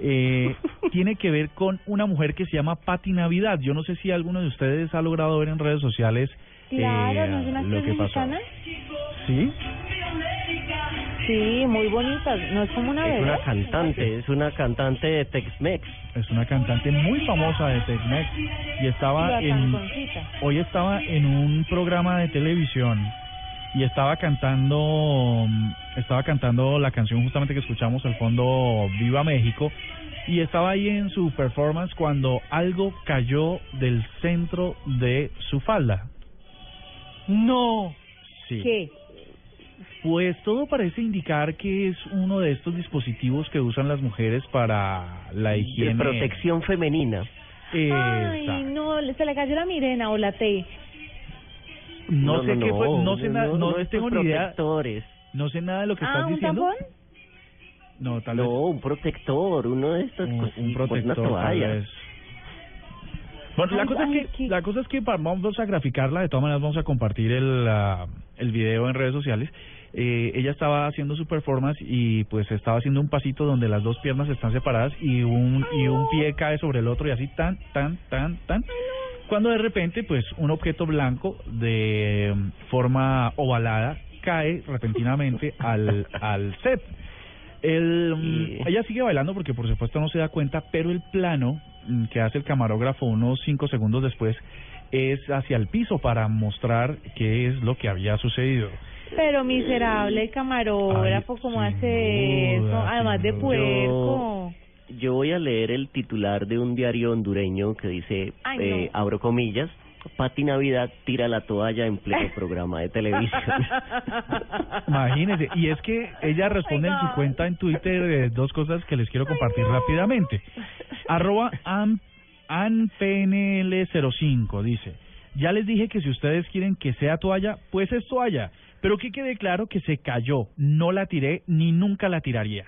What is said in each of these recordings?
Eh, tiene que ver con una mujer que se llama Patti Navidad. Yo no sé si alguno de ustedes ha logrado ver en redes sociales Claro, eh, ¿no es una lo que pasó. ¿Sí? Sí, muy bonita. ¿No es como una Es bebé? una cantante, es una cantante de Tex-Mex. Es una cantante muy famosa de Tex-Mex y estaba La en hoy estaba en un programa de televisión y estaba cantando mm, estaba cantando la canción justamente que escuchamos al fondo Viva México y estaba ahí en su performance cuando algo cayó del centro de su falda. No. Sí. ¿Qué? Pues todo parece indicar que es uno de estos dispositivos que usan las mujeres para la De higiene. protección femenina. Ay, Exacto. no, se le cayó la mirena o la T. No, sé qué fue, no sé nada, no, tengo ni idea, no sé nada de lo que Ah, estás ¿un diciendo. tampón? No, tal No, vez un protector, uno de estos un, un una protector, tal toalla. vez. Bueno, la cosa ay, es que qué- la cosa es que vamos a graficarla, de todas maneras vamos a compartir el ah, el video en redes sociales. Eh, ella estaba haciendo su performance y pues estaba haciendo un pasito donde las dos piernas están separadas y un y un pie cae sobre el otro y así tan tan tan tan cuando de repente pues un objeto blanco de mm, forma ovalada cae repentinamente al al set. El, Y- Ella sigue bailando porque por supuesto no se da cuenta, pero el plano mm, que hace el camarógrafo unos cinco segundos después es hacia el piso para mostrar qué es lo que había sucedido. Pero miserable camarógrafo, Ay, ¿cómo sin hace eso? Además de puerco. Yo voy a leer el titular de un diario hondureño que dice, Ay, eh, no. abro comillas, Pati Navidad tira la toalla en pleno programa de televisión. Imagínese, y es que ella responde Oh en su cuenta en Twitter eh, dos cosas que les quiero compartir rápidamente. Arroba an- anpnl05 dice, ya les dije que si ustedes quieren que sea toalla, pues es toalla, pero que quede claro que se cayó, no la tiré ni nunca la tiraría.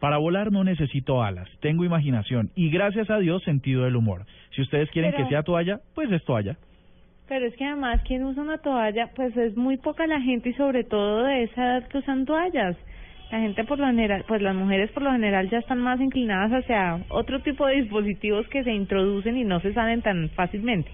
Para volar no necesito alas, tengo imaginación y gracias a Dios sentido del humor. Si ustedes quieren Pero- que sea toalla, pues es toalla. Pero es que además, quien usa una toalla? Pues es muy poca la gente y sobre todo de esa edad que usan toallas. La gente por lo general, pues las mujeres por lo general ya están más inclinadas hacia otro tipo de dispositivos que se introducen y no se salen tan fácilmente.